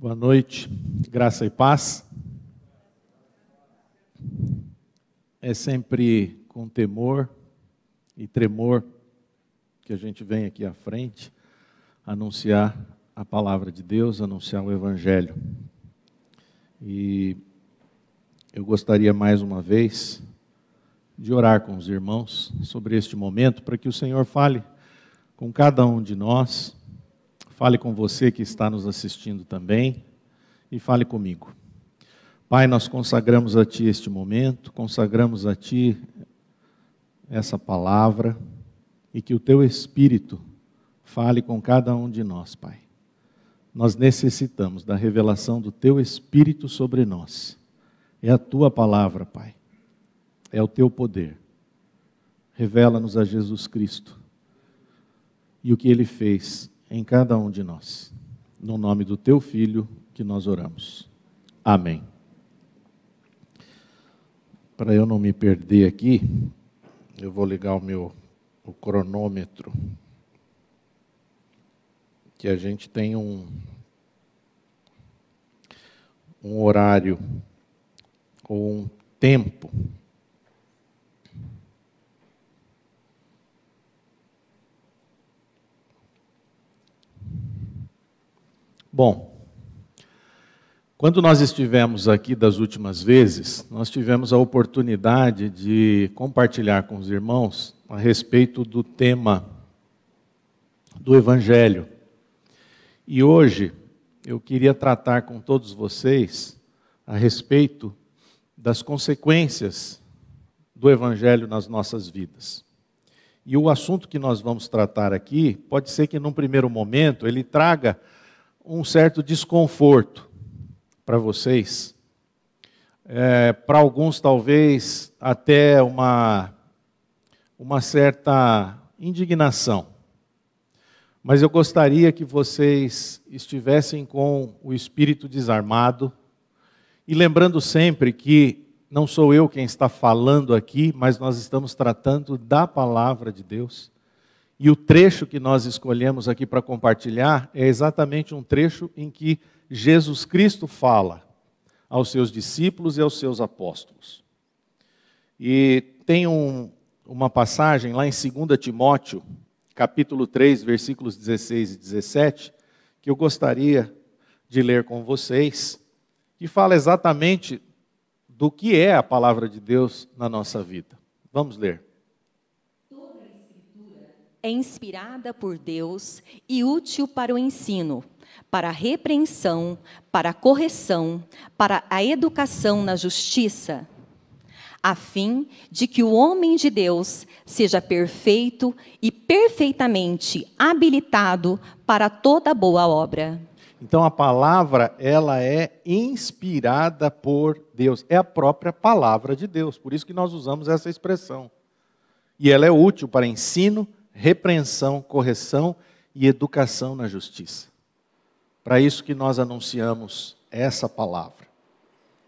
Boa noite, graça e paz. É sempre com temor e tremor que a gente vem aqui à frente anunciar a palavra de Deus, anunciar o Evangelho. E eu gostaria mais uma vez de orar com os irmãos sobre este momento, para que o Senhor fale com cada um de nós Fale com você que está nos assistindo também e fale comigo. Pai, nós consagramos a Ti este momento, consagramos a Ti essa palavra e que o Teu Espírito fale com cada um de nós, Pai. Nós necessitamos da revelação do Teu Espírito sobre nós. É a Tua palavra, Pai. É o Teu poder. Revela-nos a Jesus Cristo e o que Ele fez em cada um de nós. No nome do teu filho que nós oramos. Amém. Para eu não me perder aqui, eu vou ligar o meu o cronômetro. Que a gente tem um um horário ou um tempo Bom, quando nós estivemos aqui das últimas vezes, nós tivemos a oportunidade de compartilhar com os irmãos a respeito do tema do Evangelho. E hoje eu queria tratar com todos vocês a respeito das consequências do Evangelho nas nossas vidas. E o assunto que nós vamos tratar aqui, pode ser que num primeiro momento ele traga um certo desconforto para vocês. É, para alguns, talvez, até uma, uma certa indignação. Mas eu gostaria que vocês estivessem com o espírito desarmado e lembrando sempre que não sou eu quem está falando aqui, mas nós estamos tratando da palavra de Deus. E o trecho que nós escolhemos aqui para compartilhar é exatamente um trecho em que Jesus Cristo fala aos seus discípulos e aos seus apóstolos. E tem um, uma passagem lá em 2 Timóteo, capítulo 3, versículos 16 e 17, que eu gostaria de ler com vocês, que fala exatamente do que é a palavra de Deus na nossa vida. Vamos ler é inspirada por Deus e útil para o ensino, para a repreensão, para a correção, para a educação na justiça, a fim de que o homem de Deus seja perfeito e perfeitamente habilitado para toda boa obra. Então a palavra, ela é inspirada por Deus, é a própria palavra de Deus, por isso que nós usamos essa expressão. E ela é útil para ensino, repreensão, correção e educação na justiça. Para isso que nós anunciamos essa palavra.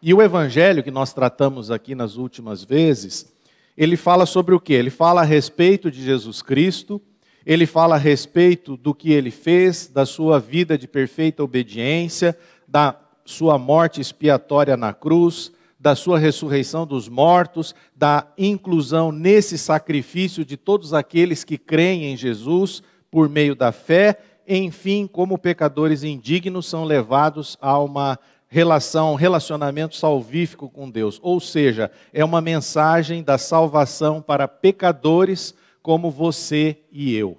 E o evangelho que nós tratamos aqui nas últimas vezes, ele fala sobre o que? Ele fala a respeito de Jesus Cristo, ele fala a respeito do que ele fez, da sua vida de perfeita obediência, da sua morte expiatória na cruz, da sua ressurreição dos mortos, da inclusão nesse sacrifício de todos aqueles que creem em Jesus por meio da fé, enfim, como pecadores indignos são levados a uma relação, um relacionamento salvífico com Deus. Ou seja, é uma mensagem da salvação para pecadores como você e eu.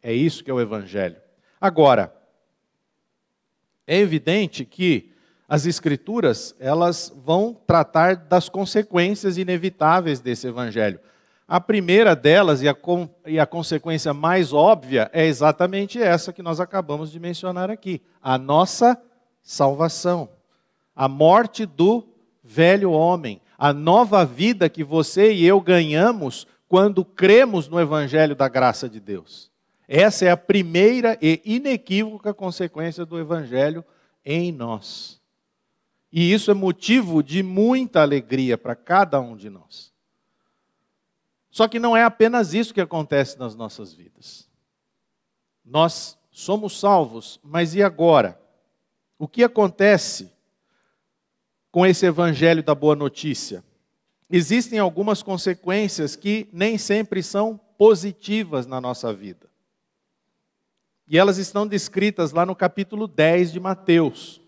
É isso que é o evangelho. Agora, é evidente que as escrituras, elas vão tratar das consequências inevitáveis desse evangelho. A primeira delas, e a, e a consequência mais óbvia, é exatamente essa que nós acabamos de mencionar aqui: a nossa salvação. A morte do velho homem. A nova vida que você e eu ganhamos quando cremos no evangelho da graça de Deus. Essa é a primeira e inequívoca consequência do evangelho em nós. E isso é motivo de muita alegria para cada um de nós. Só que não é apenas isso que acontece nas nossas vidas. Nós somos salvos, mas e agora? O que acontece com esse evangelho da boa notícia? Existem algumas consequências que nem sempre são positivas na nossa vida. E elas estão descritas lá no capítulo 10 de Mateus.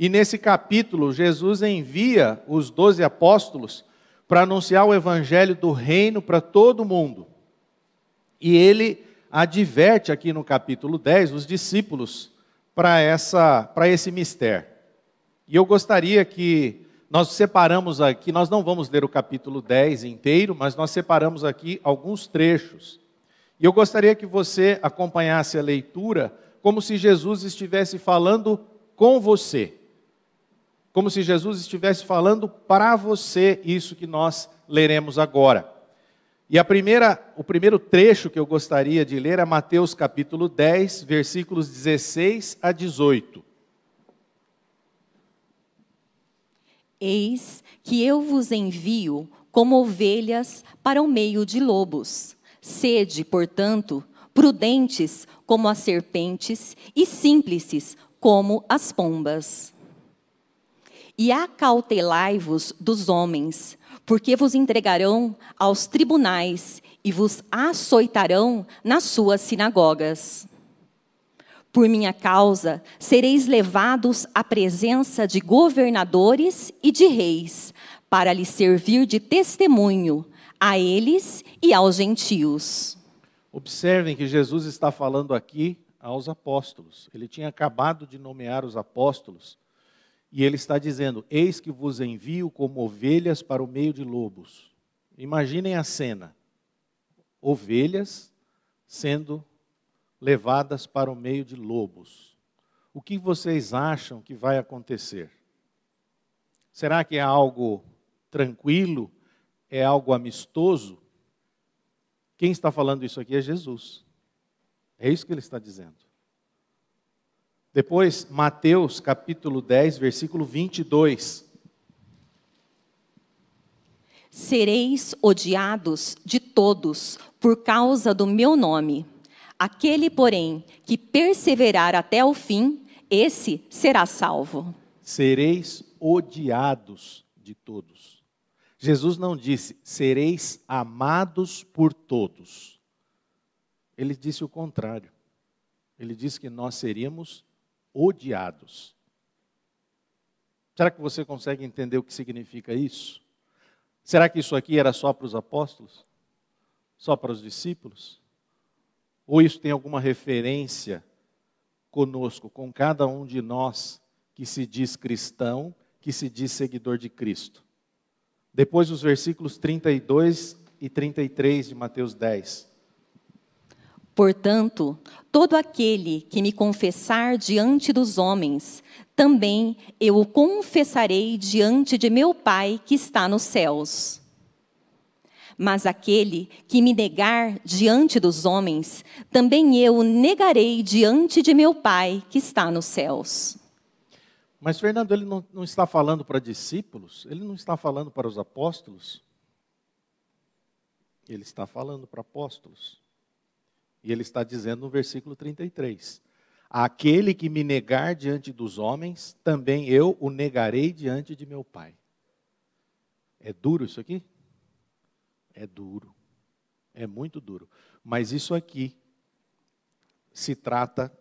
E nesse capítulo, Jesus envia os doze apóstolos para anunciar o evangelho do reino para todo mundo. E ele adverte aqui no capítulo 10 os discípulos para essa para esse mistério. E eu gostaria que nós separamos aqui, nós não vamos ler o capítulo 10 inteiro, mas nós separamos aqui alguns trechos. E eu gostaria que você acompanhasse a leitura como se Jesus estivesse falando com você como se Jesus estivesse falando para você isso que nós leremos agora. E a primeira, o primeiro trecho que eu gostaria de ler é Mateus capítulo 10, versículos 16 a 18. Eis que eu vos envio como ovelhas para o meio de lobos. Sede, portanto, prudentes como as serpentes e simples como as pombas. E acautelai-vos dos homens, porque vos entregarão aos tribunais e vos açoitarão nas suas sinagogas. Por minha causa, sereis levados à presença de governadores e de reis, para lhes servir de testemunho a eles e aos gentios. Observem que Jesus está falando aqui aos apóstolos. Ele tinha acabado de nomear os apóstolos e ele está dizendo: Eis que vos envio como ovelhas para o meio de lobos. Imaginem a cena: ovelhas sendo levadas para o meio de lobos. O que vocês acham que vai acontecer? Será que é algo tranquilo? É algo amistoso? Quem está falando isso aqui é Jesus. É isso que ele está dizendo. Depois, Mateus capítulo 10, versículo 22. Sereis odiados de todos por causa do meu nome. Aquele, porém, que perseverar até o fim, esse será salvo. Sereis odiados de todos. Jesus não disse, sereis amados por todos. Ele disse o contrário. Ele disse que nós seríamos odiados. Será que você consegue entender o que significa isso? Será que isso aqui era só para os apóstolos? Só para os discípulos? Ou isso tem alguma referência conosco, com cada um de nós que se diz cristão, que se diz seguidor de Cristo? Depois os versículos 32 e 33 de Mateus 10. Portanto, todo aquele que me confessar diante dos homens, também eu o confessarei diante de meu Pai que está nos céus. Mas aquele que me negar diante dos homens, também eu o negarei diante de meu Pai que está nos céus. Mas Fernando, ele não, não está falando para discípulos, ele não está falando para os apóstolos, ele está falando para apóstolos. E ele está dizendo no versículo 33: Aquele que me negar diante dos homens, também eu o negarei diante de meu Pai. É duro isso aqui? É duro. É muito duro. Mas isso aqui se trata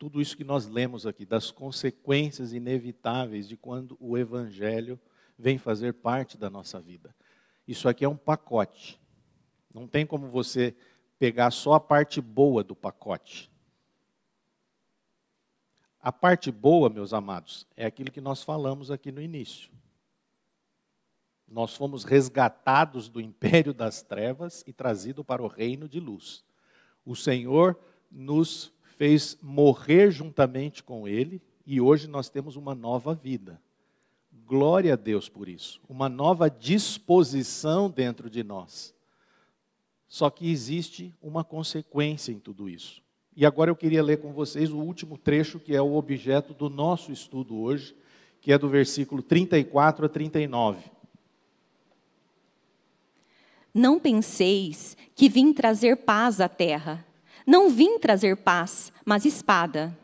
tudo isso que nós lemos aqui, das consequências inevitáveis de quando o Evangelho vem fazer parte da nossa vida. Isso aqui é um pacote. Não tem como você pegar só a parte boa do pacote. A parte boa, meus amados, é aquilo que nós falamos aqui no início. Nós fomos resgatados do império das trevas e trazidos para o reino de luz. O Senhor nos fez morrer juntamente com Ele e hoje nós temos uma nova vida. Glória a Deus por isso. Uma nova disposição dentro de nós. Só que existe uma consequência em tudo isso. E agora eu queria ler com vocês o último trecho, que é o objeto do nosso estudo hoje, que é do versículo 34 a 39. Não penseis que vim trazer paz à terra. Não vim trazer paz, mas espada.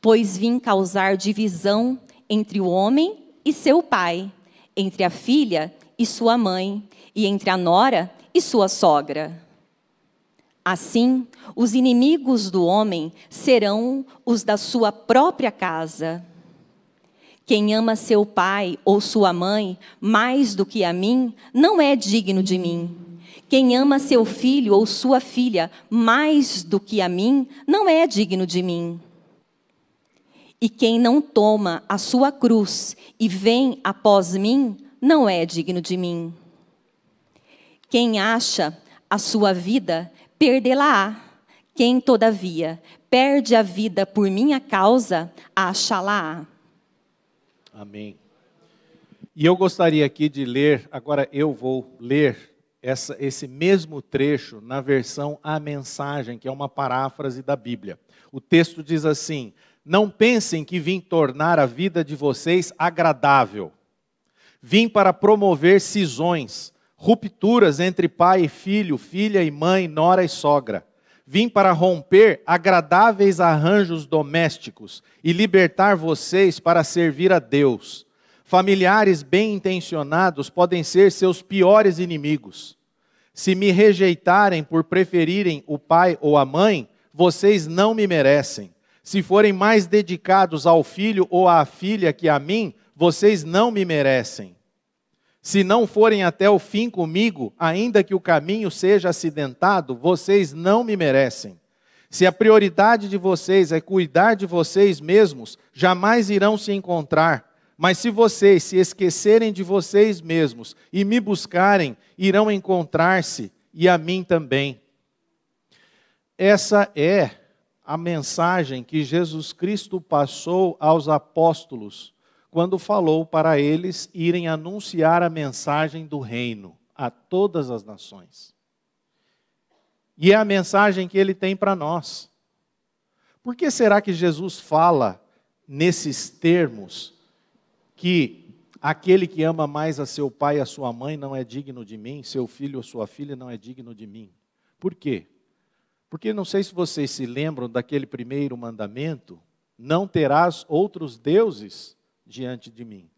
pois vim causar divisão entre o homem e seu pai, entre a filha e sua mãe, e entre a nora e sua sogra. Assim, os inimigos do homem serão os da sua própria casa. Quem ama seu pai ou sua mãe mais do que a mim, não é digno de mim. Quem ama seu filho ou sua filha mais do que a mim, não é digno de mim. E quem não toma a sua cruz e vem após mim, não é digno de mim. Quem acha a sua vida, perdê-la-á. Quem, todavia, perde a vida por minha causa, acha-la-á. Amém. E eu gostaria aqui de ler, agora eu vou ler essa, esse mesmo trecho na versão A Mensagem, que é uma paráfrase da Bíblia. O texto diz assim: Não pensem que vim tornar a vida de vocês agradável. Vim para promover cisões, rupturas entre pai e filho, filha e mãe, nora e sogra. Vim para romper agradáveis arranjos domésticos e libertar vocês para servir a Deus. Familiares bem intencionados podem ser seus piores inimigos. Se me rejeitarem por preferirem o pai ou a mãe, vocês não me merecem. Se forem mais dedicados ao filho ou à filha que a mim, vocês não me merecem. Se não forem até o fim comigo, ainda que o caminho seja acidentado, vocês não me merecem. Se a prioridade de vocês é cuidar de vocês mesmos, jamais irão se encontrar. Mas se vocês se esquecerem de vocês mesmos e me buscarem, irão encontrar-se e a mim também. Essa é a mensagem que Jesus Cristo passou aos apóstolos quando falou para eles irem anunciar a mensagem do reino a todas as nações. E é a mensagem que ele tem para nós. Por que será que Jesus fala nesses termos que aquele que ama mais a seu pai e a sua mãe não é digno de mim, seu filho ou sua filha não é digno de mim? Por quê? Porque não sei se vocês se lembram daquele primeiro mandamento: não terás outros deuses diante de mim.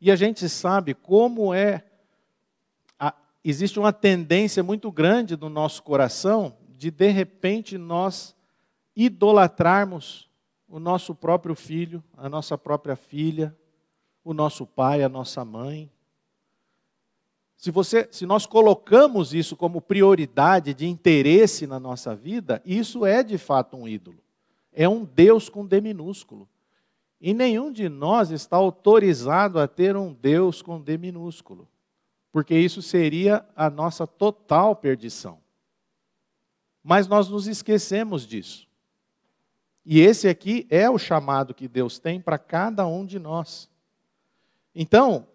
E a gente sabe como é. A, existe uma tendência muito grande no nosso coração de, de repente, nós idolatrarmos o nosso próprio filho, a nossa própria filha, o nosso pai, a nossa mãe. Se, você, se nós colocamos isso como prioridade de interesse na nossa vida, isso é de fato um ídolo. É um Deus com D minúsculo. E nenhum de nós está autorizado a ter um Deus com D minúsculo, porque isso seria a nossa total perdição. Mas nós nos esquecemos disso. E esse aqui é o chamado que Deus tem para cada um de nós. Então,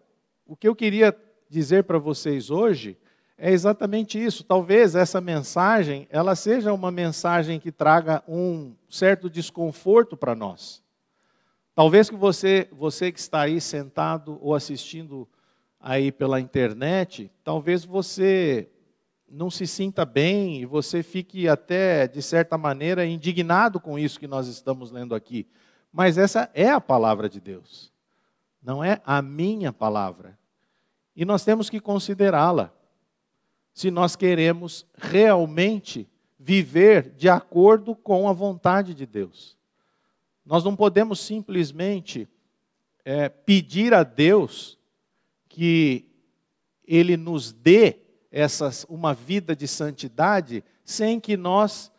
o que eu queria dizer para vocês hoje é exatamente isso. Talvez essa mensagem, ela seja uma mensagem que traga um certo desconforto para nós. Talvez que você, você que está aí sentado ou assistindo aí pela internet, talvez você não se sinta bem e você fique até, de certa maneira, indignado com isso que nós estamos lendo aqui. Mas essa é a palavra de Deus, não é a minha palavra. E nós temos que considerá-la, se nós queremos realmente viver de acordo com a vontade de Deus. Nós não podemos simplesmente é, pedir a Deus que Ele nos dê essas, uma vida de santidade sem que nós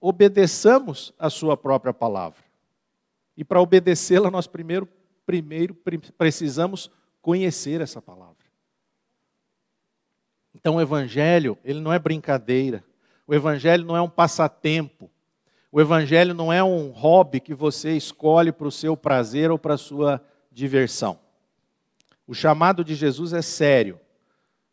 obedeçamos a Sua própria palavra. E para obedecê-la, nós primeiro, primeiro precisamos conhecer essa palavra. Então, o Evangelho, ele não é brincadeira. O Evangelho não é um passatempo. O Evangelho não é um hobby que você escolhe para o seu prazer ou para a sua diversão. O chamado de Jesus é sério.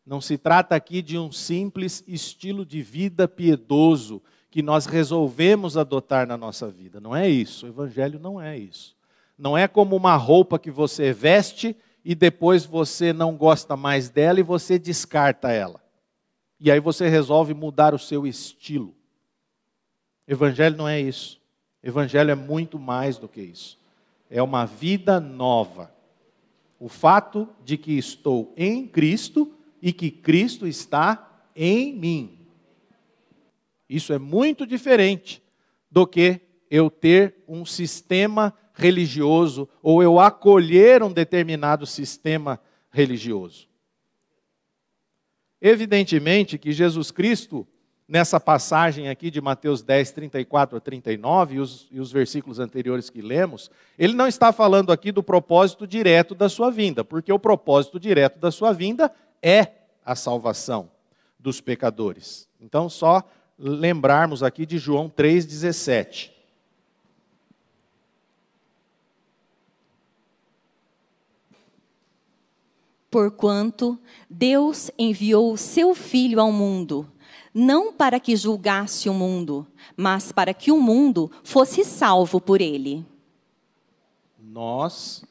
Não se trata aqui de um simples estilo de vida piedoso que nós resolvemos adotar na nossa vida. Não é isso. O Evangelho não é isso. Não é como uma roupa que você veste e depois você não gosta mais dela e você descarta ela. E aí você resolve mudar o seu estilo. Evangelho não é isso. Evangelho é muito mais do que isso. É uma vida nova. O fato de que estou em Cristo e que Cristo está em mim. Isso é muito diferente do que eu ter um sistema religioso ou eu acolher um determinado sistema religioso. Evidentemente que Jesus Cristo, nessa passagem aqui de Mateus 10, 34 a 39, e os, e os versículos anteriores que lemos, ele não está falando aqui do propósito direto da sua vinda, porque o propósito direto da sua vinda é a salvação dos pecadores. Então, só lembrarmos aqui de João 3,17. Porquanto Deus enviou o seu Filho ao mundo, não para que julgasse o mundo, mas para que o mundo fosse salvo por ele. Nós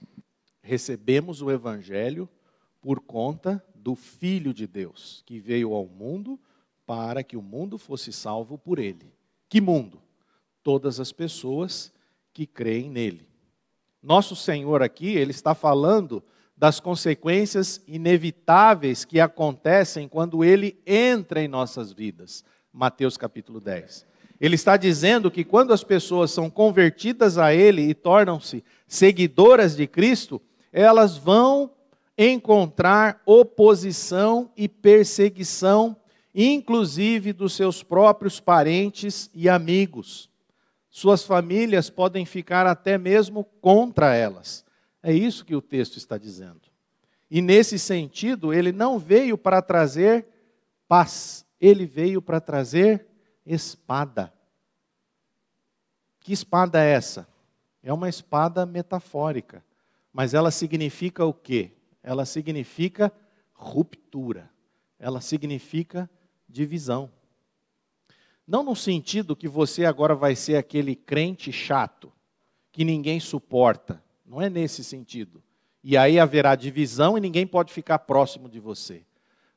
recebemos o Evangelho por conta do Filho de Deus, que veio ao mundo para que o mundo fosse salvo por ele. Que mundo? Todas as pessoas que creem nele. Nosso Senhor aqui, ele está falando das consequências inevitáveis que acontecem quando ele entra em nossas vidas. Mateus capítulo 10. Ele está dizendo que quando as pessoas são convertidas a ele e tornam-se seguidoras de Cristo, elas vão encontrar oposição e perseguição, inclusive dos seus próprios parentes e amigos. Suas famílias podem ficar até mesmo contra elas. É isso que o texto está dizendo. E nesse sentido, ele não veio para trazer paz, ele veio para trazer espada. Que espada é essa? É uma espada metafórica, mas ela significa o quê? Ela significa ruptura, ela significa divisão. Não no sentido que você agora vai ser aquele crente chato, que ninguém suporta, não é nesse sentido. E aí haverá divisão e ninguém pode ficar próximo de você.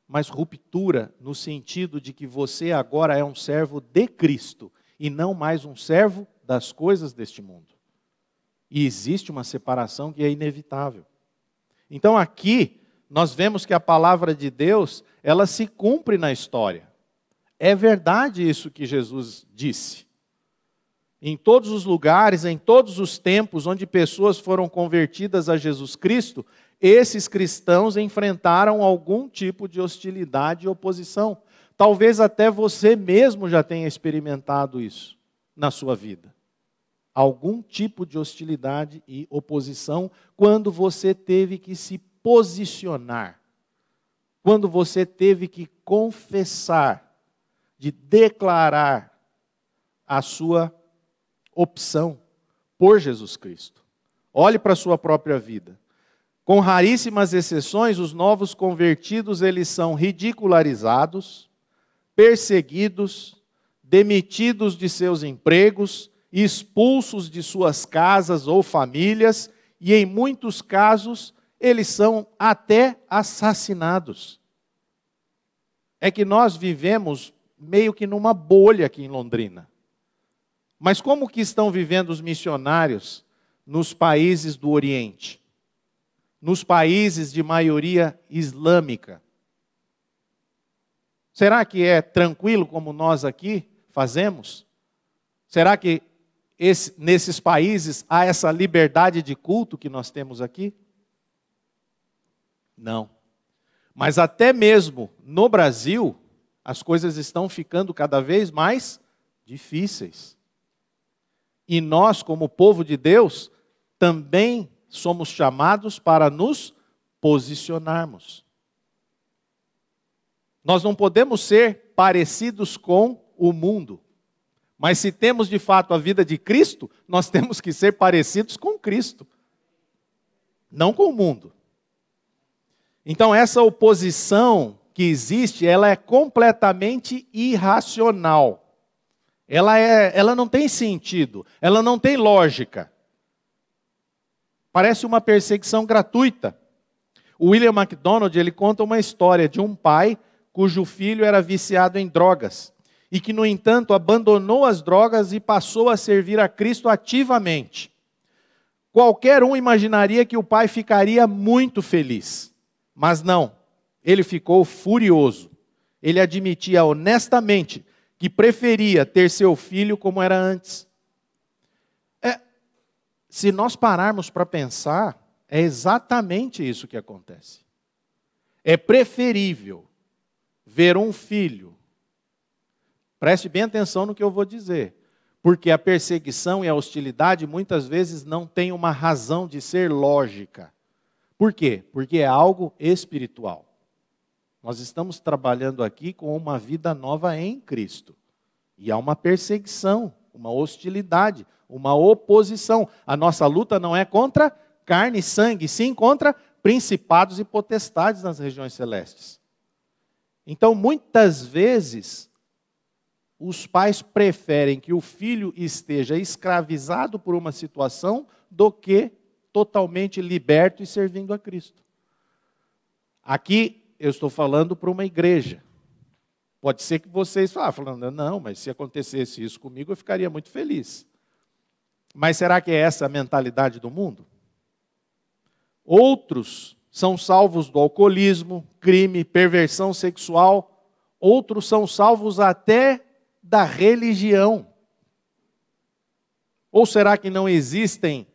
Mas ruptura no sentido de que você agora é um servo de Cristo e não mais um servo das coisas deste mundo. E existe uma separação que é inevitável. Então aqui nós vemos que a palavra de Deus, ela se cumpre na história. É verdade isso que Jesus disse. Em todos os lugares, em todos os tempos onde pessoas foram convertidas a Jesus Cristo, esses cristãos enfrentaram algum tipo de hostilidade e oposição. Talvez até você mesmo já tenha experimentado isso na sua vida. Algum tipo de hostilidade e oposição quando você teve que se posicionar, quando você teve que confessar, de declarar a sua opção por Jesus Cristo. Olhe para a sua própria vida. Com raríssimas exceções, os novos convertidos eles são ridicularizados, perseguidos, demitidos de seus empregos, expulsos de suas casas ou famílias e em muitos casos eles são até assassinados. É que nós vivemos meio que numa bolha aqui em Londrina. Mas como que estão vivendo os missionários nos países do Oriente? Nos países de maioria islâmica? Será que é tranquilo como nós aqui fazemos? Será que esse, nesses países há essa liberdade de culto que nós temos aqui? Não. Mas até mesmo no Brasil, as coisas estão ficando cada vez mais difíceis. E nós, como povo de Deus, também somos chamados para nos posicionarmos. Nós não podemos ser parecidos com o mundo. Mas se temos de fato a vida de Cristo, nós temos que ser parecidos com Cristo, não com o mundo. Então essa oposição que existe, ela é completamente irracional ela, é, ela não tem sentido, ela não tem lógica. Parece uma perseguição gratuita. O William MacDonald ele conta uma história de um pai cujo filho era viciado em drogas. e que, no entanto, abandonou as drogas e passou a servir a Cristo ativamente. Qualquer um imaginaria que o pai ficaria muito feliz, mas não, ele ficou furioso. Ele admitia honestamente que preferia ter seu filho como era antes. É, se nós pararmos para pensar, é exatamente isso que acontece. É preferível ver um filho, preste bem atenção no que eu vou dizer, porque a perseguição e a hostilidade muitas vezes não têm uma razão de ser lógica. Por quê? Porque é algo espiritual. Nós estamos trabalhando aqui com uma vida nova em Cristo. E há uma perseguição, uma hostilidade, uma oposição. A nossa luta não é contra carne e sangue, sim contra principados e potestades nas regiões celestes. Então, muitas vezes, os pais preferem que o filho esteja escravizado por uma situação do que totalmente liberto e servindo a Cristo. Aqui eu estou falando para uma igreja. Pode ser que vocês falem, falando, não, mas se acontecesse isso comigo, eu ficaria muito feliz. Mas será que é essa a mentalidade do mundo? Outros são salvos do alcoolismo, crime, perversão sexual. Outros são salvos até da religião. Ou será que não existem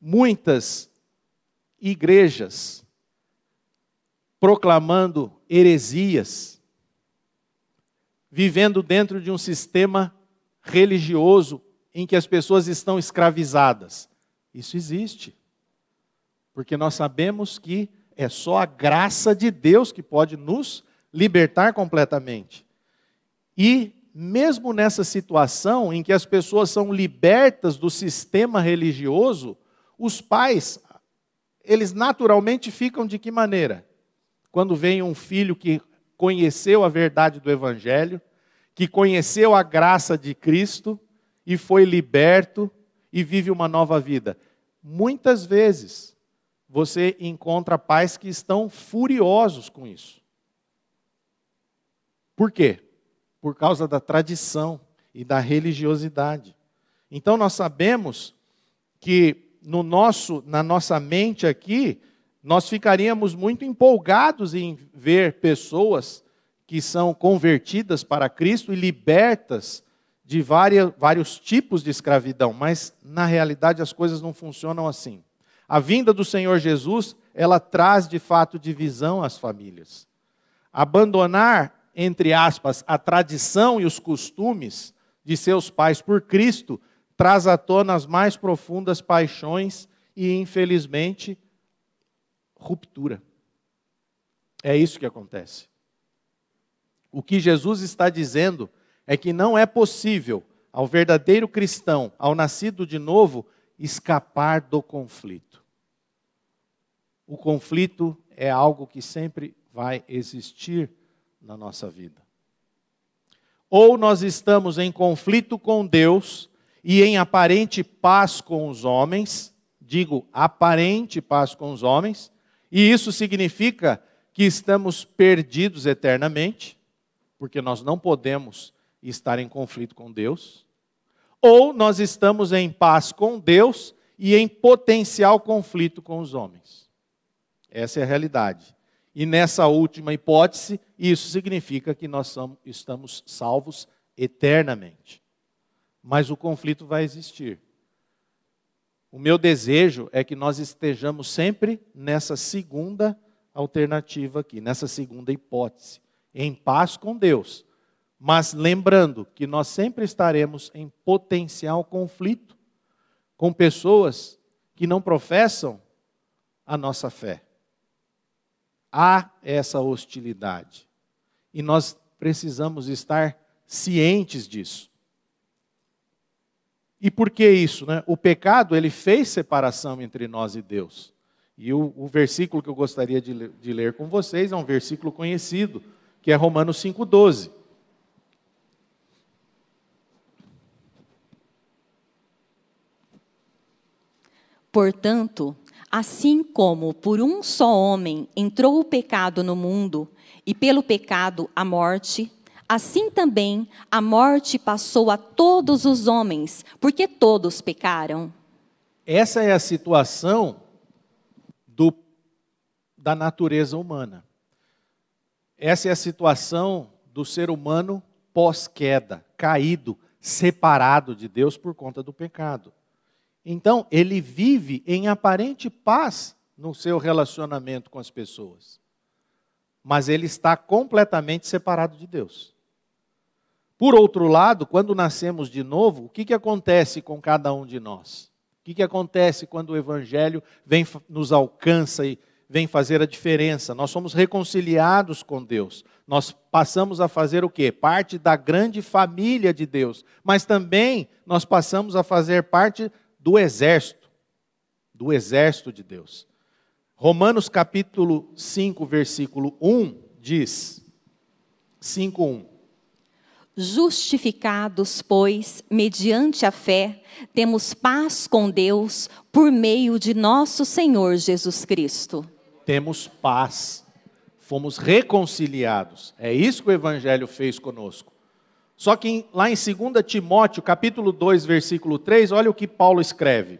muitas igrejas proclamando heresias, vivendo dentro de um sistema religioso em que as pessoas estão escravizadas? Isso existe porque nós sabemos que é só a graça de Deus que pode nos libertar completamente. E mesmo nessa situação em que as pessoas são libertas do sistema religioso, os pais, eles naturalmente ficam de que maneira? Quando vem um filho que conheceu a verdade do Evangelho, que conheceu a graça de Cristo e foi liberto e vive uma nova vida. Muitas vezes, você encontra pais que estão furiosos com isso. Por quê? Por causa da tradição e da religiosidade. Então nós sabemos que no nosso, na nossa mente aqui, nós ficaríamos muito empolgados em ver pessoas que são convertidas para Cristo e libertas de várias, vários tipos de escravidão, mas na realidade as coisas não funcionam assim. A vinda do Senhor Jesus, ela traz de fato divisão às famílias. Abandonar, entre aspas, a tradição e os costumes de seus pais por Cristo traz à tona as mais profundas paixões e, infelizmente, ruptura. É isso que acontece. O que Jesus está dizendo é que não é possível ao verdadeiro cristão, ao nascido de novo, escapar do conflito. O conflito é algo que sempre vai existir na nossa vida. Ou nós estamos em conflito com Deus e em aparente paz com os homens, digo aparente paz com os homens, e isso significa que estamos perdidos eternamente, porque nós não podemos estar em conflito com Deus ou nós estamos em paz com Deus e em potencial conflito com os homens. Essa é a realidade. E nessa última hipótese, isso significa que nós estamos salvos eternamente. Mas o conflito vai existir. O meu desejo é que nós estejamos sempre nessa segunda alternativa aqui, nessa segunda hipótese, em paz com Deus, mas lembrando que nós sempre estaremos em potencial conflito com pessoas que não professam a nossa fé. Há essa hostilidade. E nós precisamos estar cientes disso. E por que isso? Né? O pecado ele fez separação entre nós e Deus. E o, o versículo que eu gostaria de, de ler com vocês é um versículo conhecido, que é Romanos 5,12. Portanto, assim como por um só homem entrou o pecado no mundo, e pelo pecado a morte, Assim também a morte passou a todos os homens, porque todos pecaram. Essa é a situação do, da natureza humana. Essa é a situação do ser humano pós-queda, caído, separado de Deus por conta do pecado. Então, ele vive em aparente paz no seu relacionamento com as pessoas, mas ele está completamente separado de Deus. Por outro lado, quando nascemos de novo, o que, que acontece com cada um de nós? O que, que acontece quando o Evangelho vem, nos alcança e vem fazer a diferença? Nós somos reconciliados com Deus. Nós passamos a fazer o quê? Parte da grande família de Deus. Mas também nós passamos a fazer parte do exército, do exército de Deus. Romanos capítulo 5, versículo 1 diz: 5, 1. Justificados, pois, mediante a fé, temos paz com Deus por meio de nosso Senhor Jesus Cristo. Temos paz, fomos reconciliados. É isso que o Evangelho fez conosco. Só que lá em 2 Timóteo, capítulo 2, versículo 3, olha o que Paulo escreve.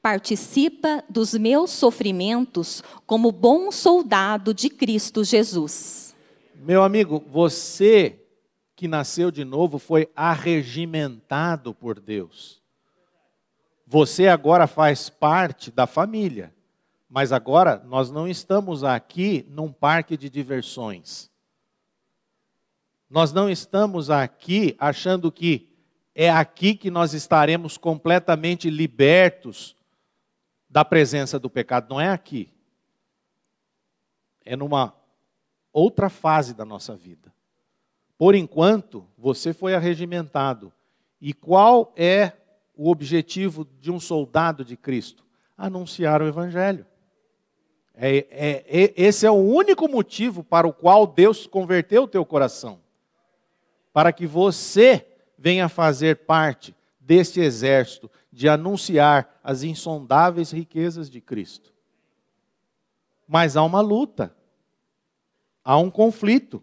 Participa dos meus sofrimentos como bom soldado de Cristo Jesus meu amigo, você que nasceu de novo foi arregimentado por Deus. Você agora faz parte da família. Mas agora nós não estamos aqui num parque de diversões. Nós não estamos aqui achando que é aqui que nós estaremos completamente libertos da presença do pecado. Não é aqui. É numa outra fase da nossa vida. Por enquanto, você foi arregimentado. E qual é o objetivo de um soldado de Cristo? Anunciar o Evangelho. É, é, é, esse é o único motivo para o qual Deus converteu o teu coração. Para que você venha fazer parte deste exército de anunciar as insondáveis riquezas de Cristo. Mas há uma luta. Há um conflito.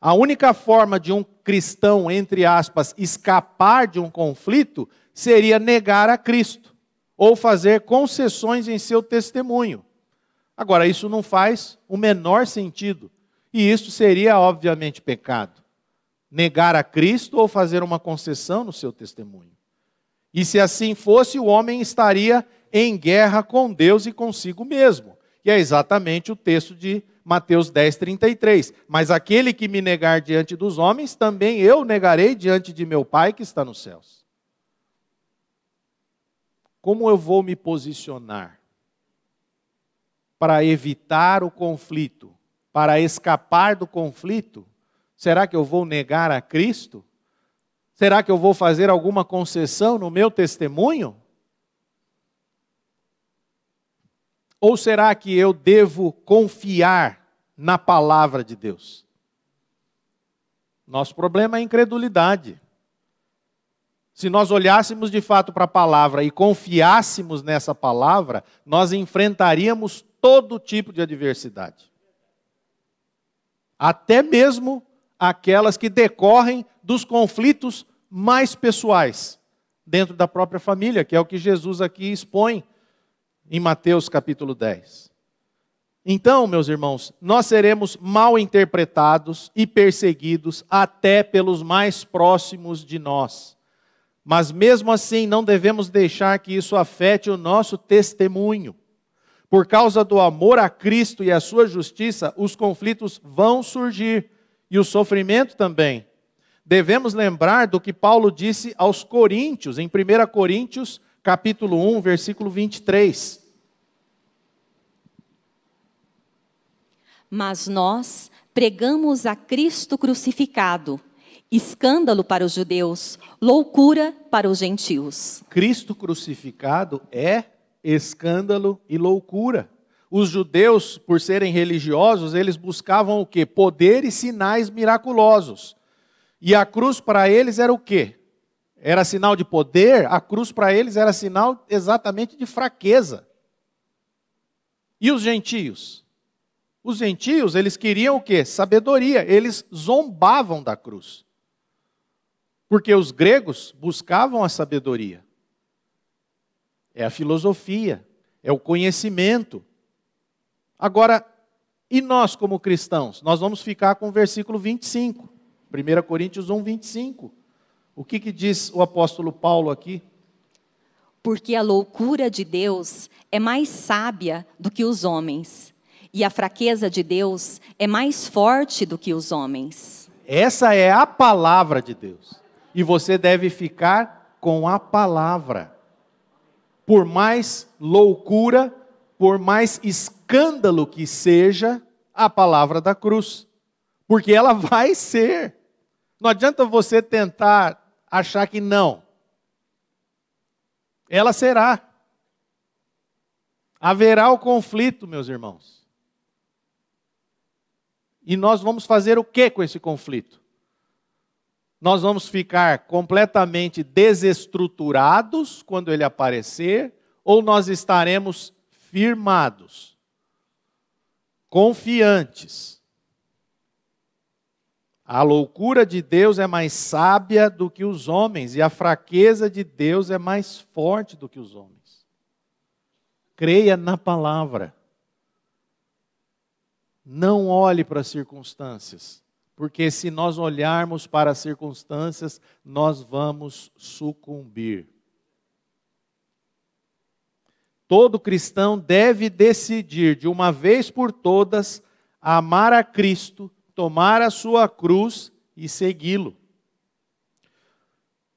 A única forma de um cristão, entre aspas, escapar de um conflito seria negar a Cristo ou fazer concessões em seu testemunho. Agora, isso não faz o menor sentido. E isso seria, obviamente, pecado. Negar a Cristo ou fazer uma concessão no seu testemunho. E se assim fosse, o homem estaria em guerra com Deus e consigo mesmo. E é exatamente o texto de Mateus 10, 33. Mas aquele que me negar diante dos homens, também eu negarei diante de meu Pai que está nos céus. Como eu vou me posicionar para evitar o conflito, para escapar do conflito? Será que eu vou negar a Cristo? Será que eu vou fazer alguma concessão no meu testemunho? Ou será que eu devo confiar na palavra de Deus? Nosso problema é a incredulidade. Se nós olhássemos de fato para a palavra e confiássemos nessa palavra, nós enfrentaríamos todo tipo de adversidade. Até mesmo aquelas que decorrem dos conflitos mais pessoais dentro da própria família, que é o que Jesus aqui expõe em Mateus capítulo 10. Então, meus irmãos, nós seremos mal interpretados e perseguidos até pelos mais próximos de nós. Mas mesmo assim, não devemos deixar que isso afete o nosso testemunho. Por causa do amor a Cristo e a sua justiça, os conflitos vão surgir e o sofrimento também. Devemos lembrar do que Paulo disse aos Coríntios, em 1 Coríntios capítulo 1, versículo 23. Mas nós pregamos a Cristo crucificado, escândalo para os judeus, loucura para os gentios. Cristo crucificado é escândalo e loucura. Os judeus, por serem religiosos, eles buscavam o quê? Poder e sinais miraculosos. E a cruz para eles era o quê? Era sinal de poder, a cruz para eles era sinal exatamente de fraqueza. E os gentios? Os gentios, eles queriam o quê? Sabedoria. Eles zombavam da cruz. Porque os gregos buscavam a sabedoria. É a filosofia, é o conhecimento. Agora, e nós como cristãos? Nós vamos ficar com o versículo 25. 1 Coríntios 1, 25. O que, que diz o apóstolo Paulo aqui? Porque a loucura de Deus é mais sábia do que os homens, e a fraqueza de Deus é mais forte do que os homens. Essa é a palavra de Deus. E você deve ficar com a palavra. Por mais loucura, por mais escândalo que seja, a palavra da cruz. Porque ela vai ser. Não adianta você tentar achar que não. Ela será. Haverá o conflito, meus irmãos. E nós vamos fazer o que com esse conflito? Nós vamos ficar completamente desestruturados quando ele aparecer, ou nós estaremos firmados, confiantes a loucura de Deus é mais sábia do que os homens, e a fraqueza de Deus é mais forte do que os homens. Creia na palavra. Não olhe para as circunstâncias, porque se nós olharmos para as circunstâncias, nós vamos sucumbir. Todo cristão deve decidir, de uma vez por todas, amar a Cristo tomar a sua cruz e segui-lo.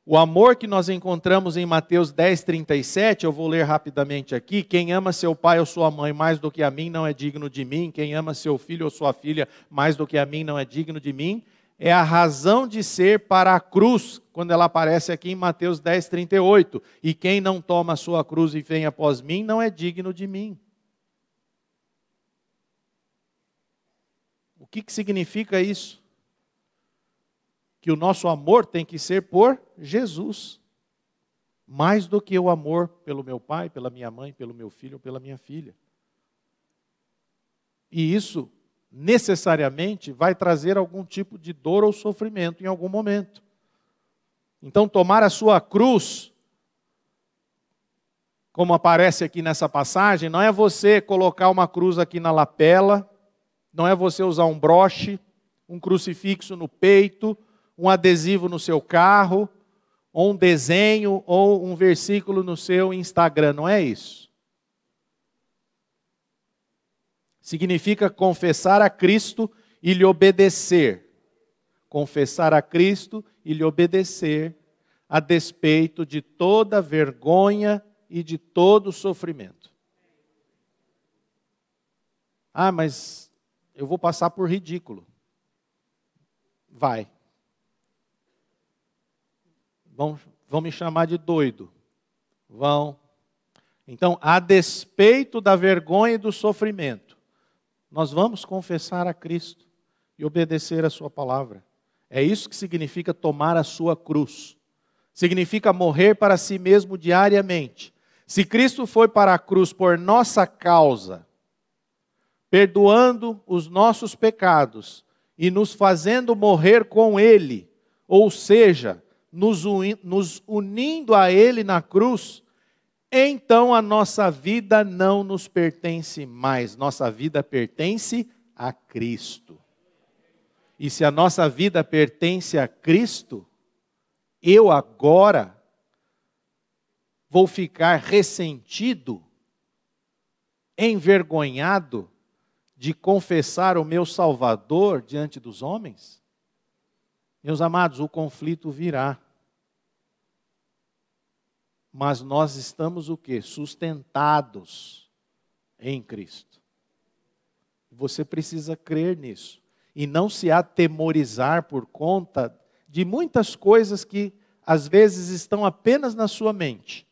O amor que nós encontramos em Mateus 10, 37, eu vou ler rapidamente aqui. Quem ama seu pai ou sua mãe mais do que a mim não é digno de mim. Quem ama seu filho ou sua filha mais do que a mim não é digno de mim. É a razão de ser para a cruz, quando ela aparece aqui em Mateus 10, 38. E quem não toma a sua cruz e vem após mim não é digno de mim. Que, que significa isso? Que o nosso amor tem que ser por Jesus, mais do que o amor pelo meu pai, pela minha mãe, pelo meu filho ou pela minha filha. E isso necessariamente vai trazer algum tipo de dor ou sofrimento em algum momento. Então, tomar a sua cruz, como aparece aqui nessa passagem, não é você colocar uma cruz aqui na lapela não é você usar um broche, um crucifixo no peito, um adesivo no seu carro, ou um desenho, ou um versículo no seu Instagram. Não é isso. Significa confessar a Cristo e lhe obedecer. Confessar a Cristo e lhe obedecer, a despeito de toda vergonha e de todo sofrimento. Ah, mas eu vou passar por ridículo. Vai. Vão, vão me chamar de doido. Vão. Então, a despeito da vergonha e do sofrimento, nós vamos confessar a Cristo e obedecer a Sua palavra. É isso que significa tomar a sua cruz. Significa morrer para si mesmo diariamente. Se Cristo foi para a cruz por nossa causa, perdoando os nossos pecados e nos fazendo morrer com Ele, ou seja, nos, unindo a Ele na cruz, então a nossa vida não nos pertence mais, nossa vida pertence a Cristo. E se a nossa vida pertence a Cristo, eu agora vou ficar ressentido, envergonhado, de confessar o meu Salvador diante dos homens? Meus amados, o conflito virá. Mas nós estamos o que? Sustentados em Cristo. Você precisa crer nisso e não se atemorizar por conta de muitas coisas que às vezes estão apenas na sua mente.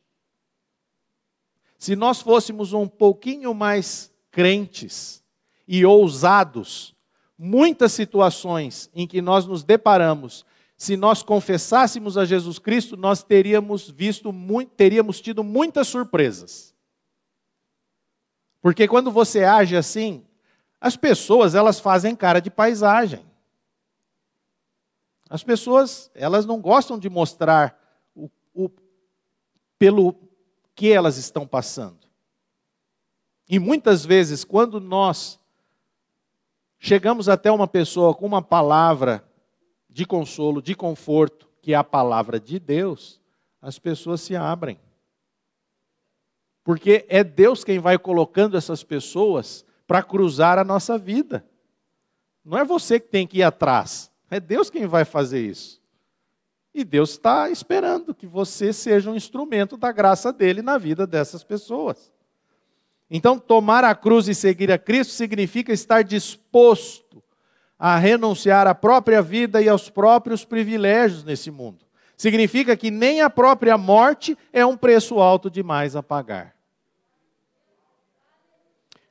Se nós fôssemos um pouquinho mais crentes, e ousados. Muitas situações em que nós nos deparamos, se nós confessássemos a Jesus Cristo, nós teríamos visto teríamos tido muitas surpresas. Porque quando você age assim, As pessoas, elas fazem cara de paisagem. As pessoas, elas não gostam de mostrar o, o, pelo que elas estão passando. E muitas vezes, quando nós chegamos até uma pessoa com uma palavra de consolo, de conforto, que é a palavra de Deus, as pessoas se abrem. Porque é Deus quem vai colocando essas pessoas para cruzar a nossa vida. Não é você que tem que ir atrás, é Deus quem vai fazer isso. E Deus está esperando que você seja um instrumento da graça dele na vida dessas pessoas. Então, tomar a cruz e seguir a Cristo significa estar disposto a renunciar à própria vida e aos próprios privilégios nesse mundo. Significa que nem a própria morte é um preço alto demais a pagar.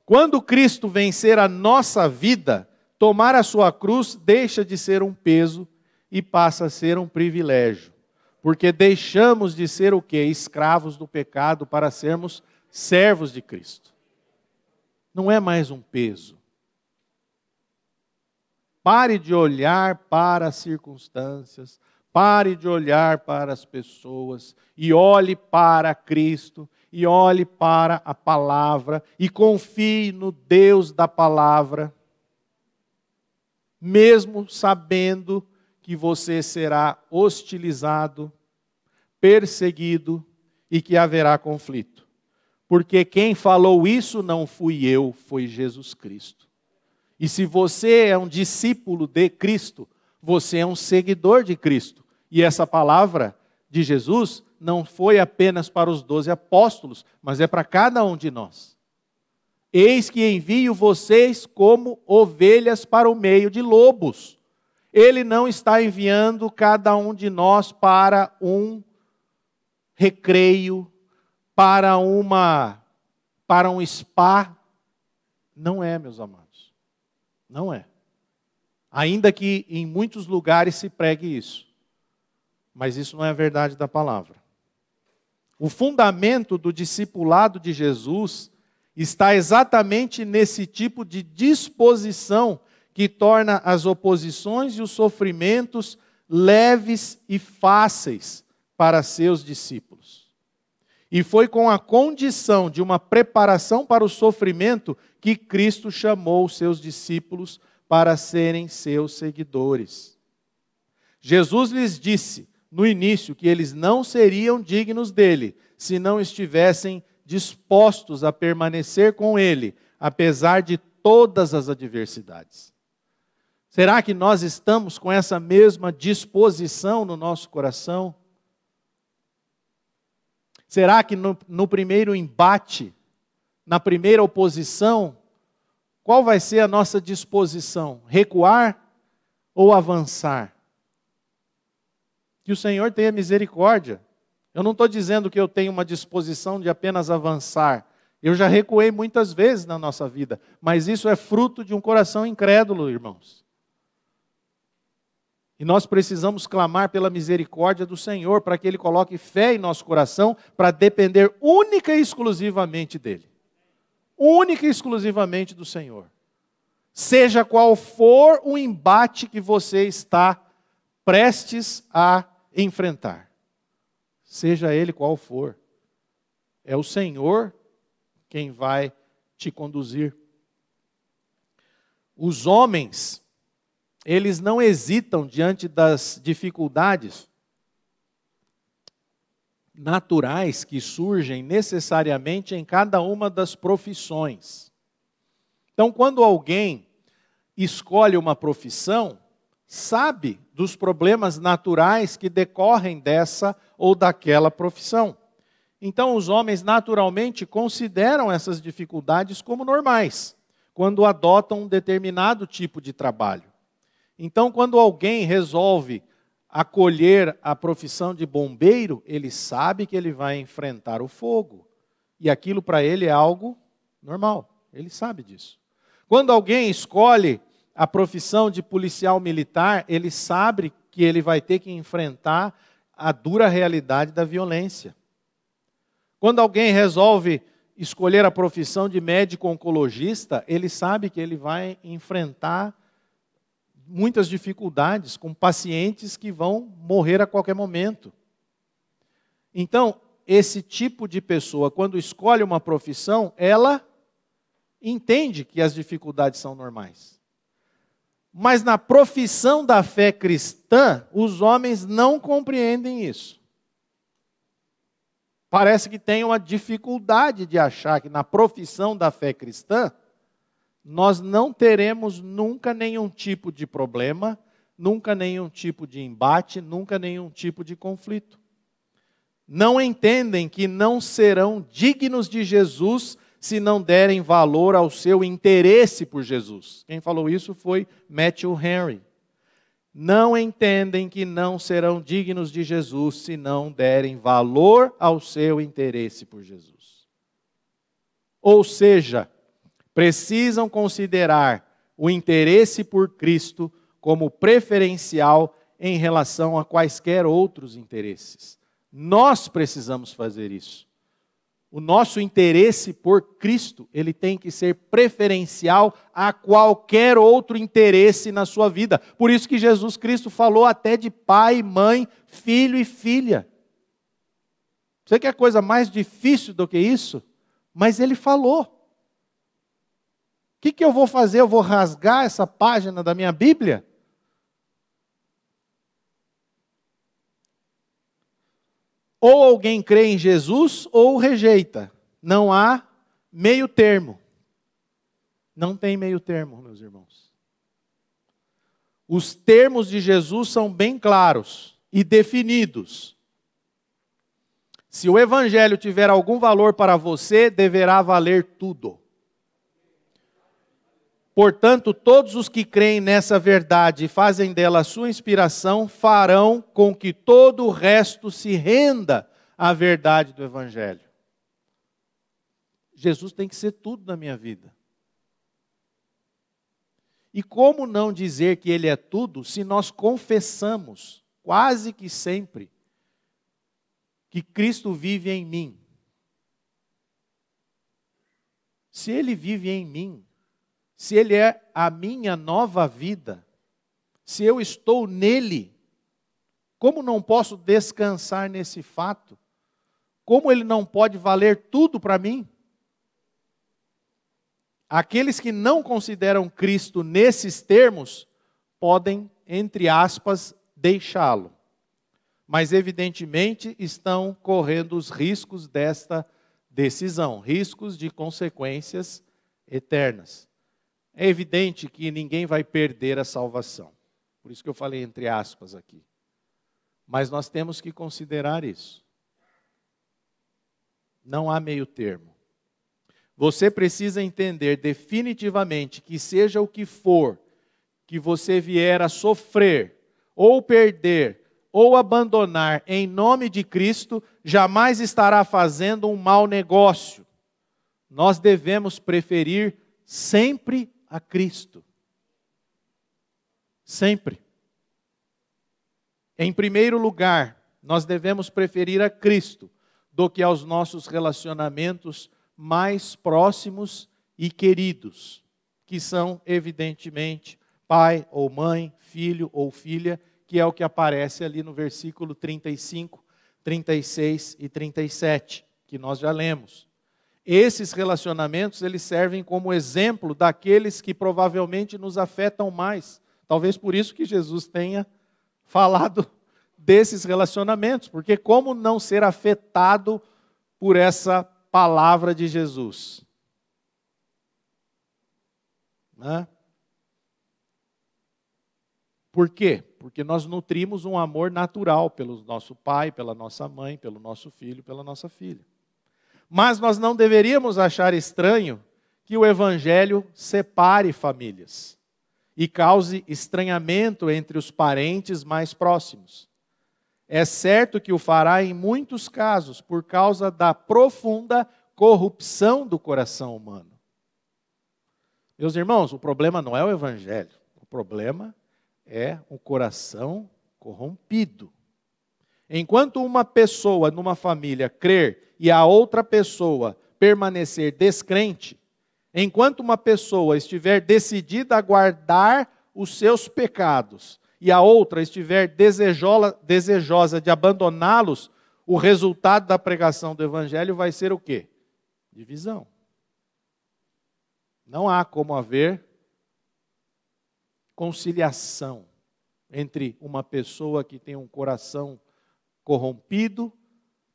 Quando Cristo vencer a nossa vida, tomar a sua cruz deixa de ser um peso e passa a ser um privilégio. Porque deixamos de ser o que? Escravos do pecado para sermos servos de Cristo. Não é mais um peso. Pare de olhar para as circunstâncias, pare de olhar para as pessoas e olhe para Cristo e olhe para a palavra e confie no Deus da palavra, mesmo sabendo que você será hostilizado, perseguido e que haverá conflito. Porque quem falou isso não fui eu, foi Jesus Cristo. E se você é um discípulo de Cristo, você é um seguidor de Cristo. E essa palavra de Jesus não foi apenas para os doze apóstolos, mas é para cada um de nós. Eis que envio vocês como ovelhas para o meio de lobos. Ele não está enviando cada um de nós para um recreio, para uma para um spa. Não é, meus amados. Não é. Ainda que em muitos lugares se pregue isso. Mas isso não é a verdade da palavra. O fundamento do discipulado de Jesus está exatamente nesse tipo de disposição que torna as oposições e os sofrimentos leves e fáceis para seus discípulos. E foi com a condição de uma preparação para o sofrimento que Cristo chamou os seus discípulos para serem seus seguidores. Jesus lhes disse: no início que eles não seriam dignos dele se não estivessem dispostos a permanecer com ele, apesar de todas as adversidades. Será que nós estamos com essa mesma disposição no nosso coração? Será que no, no primeiro embate, na primeira oposição, qual vai ser a nossa disposição? Recuar ou avançar? Que o Senhor tenha misericórdia. Eu não estou dizendo que eu tenho uma disposição de apenas avançar. Eu já recuei muitas vezes na nossa vida, mas isso é fruto de um coração incrédulo, irmãos. E nós precisamos clamar pela misericórdia do Senhor para que Ele coloque fé em nosso coração para depender única e exclusivamente dEle. Única e exclusivamente do Senhor. Seja qual for o embate que você está prestes a enfrentar, seja ele qual for. É o Senhor quem vai te conduzir. Os homens, eles não hesitam diante das dificuldades naturais que surgem necessariamente em cada uma das profissões. Então, quando alguém escolhe uma profissão, sabe dos problemas naturais que decorrem dessa ou daquela profissão. Então, os homens naturalmente consideram essas dificuldades como normais, quando adotam um determinado tipo de trabalho. Então, quando alguém resolve acolher a profissão de bombeiro, ele sabe que ele vai enfrentar o fogo. E aquilo para ele é algo normal, ele sabe disso. Quando alguém escolhe a profissão de policial militar, ele sabe que ele vai ter que enfrentar a dura realidade da violência. Quando alguém resolve escolher a profissão de médico oncologista, ele sabe que ele vai enfrentar muitas dificuldades com pacientes que vão morrer a qualquer momento. Então, esse tipo de pessoa, quando escolhe uma profissão, ela entende que as dificuldades são normais. Mas na profissão da fé cristã, os homens não compreendem isso. Parece que tem uma dificuldade de achar que na profissão da fé cristã, nós não teremos nunca nenhum tipo de problema, nunca nenhum tipo de embate, nunca nenhum tipo de conflito. Não entendem que não serão dignos de Jesus se não derem valor ao seu interesse por Jesus. Quem falou isso foi Matthew Henry. Não entendem que não serão dignos de Jesus se não derem valor ao seu interesse por Jesus. Ou seja, precisam considerar o interesse por Cristo como preferencial em relação a quaisquer outros interesses. Nós precisamos fazer isso o nosso interesse por Cristo, ele tem que ser preferencial a qualquer outro interesse na sua vida. Por isso que Jesus Cristo falou até de pai, mãe, filho e filha. Você quer coisa mais difícil do que isso? Mas ele falou. Que, que eu vou fazer? Eu vou rasgar essa página da minha Bíblia? Ou alguém crê em Jesus ou rejeita. Não há meio termo. Não tem meio termo, meus irmãos. Os termos de Jesus são bem claros e definidos. Se o evangelho tiver algum valor para você, deverá valer tudo. Portanto, todos os que creem nessa verdade e fazem dela sua inspiração farão com que todo o resto se renda à verdade do Evangelho. Jesus tem que ser tudo na minha vida. E como não dizer que Ele é tudo se nós confessamos, quase que sempre, que Cristo vive em mim? Se Ele vive em mim, se Ele é a minha nova vida, se eu estou nele, como não posso descansar nesse fato? Como ele não pode valer tudo para mim? Aqueles que não consideram Cristo nesses termos podem, entre aspas, deixá-lo. Mas, evidentemente, estão correndo os riscos desta decisão riscos de consequências eternas. É evidente que ninguém vai perder a salvação. Por isso que eu falei entre aspas aqui. Mas nós temos que considerar isso. Não há meio termo. Você precisa entender definitivamente que, seja o que for que você vier a sofrer, ou perder, ou abandonar em nome de Cristo, jamais estará fazendo um mau negócio. Nós devemos preferir sempre a Cristo. Sempre. Em primeiro lugar, nós devemos preferir a Cristo do que aos nossos relacionamentos mais próximos e queridos, que são, evidentemente, pai ou mãe, filho ou filha, que é o que aparece ali no versículo 35, 36 e 37, que nós já lemos. Esses relacionamentos, eles servem como exemplo daqueles que provavelmente nos afetam mais. Talvez por isso que Jesus tenha falado desses relacionamentos, porque como não ser afetado por essa palavra de Jesus? Né? Por quê? Porque nós nutrimos um amor natural pelo nosso pai, pela nossa mãe, pelo nosso filho, pela nossa filha. Mas nós não deveríamos achar estranho que o Evangelho separe famílias e cause estranhamento entre os parentes mais próximos. É certo que o fará em muitos casos por causa da profunda corrupção do coração humano. Meus irmãos, o problema não é o Evangelho, o problema é o coração corrompido. Enquanto uma pessoa numa família crer e a outra pessoa permanecer descrente, enquanto uma pessoa estiver decidida a guardar os seus pecados e a outra estiver desejosa de abandoná-los, o resultado da pregação do evangelho vai ser o quê? Divisão. Não há como haver conciliação entre uma pessoa que tem um coração corrompido,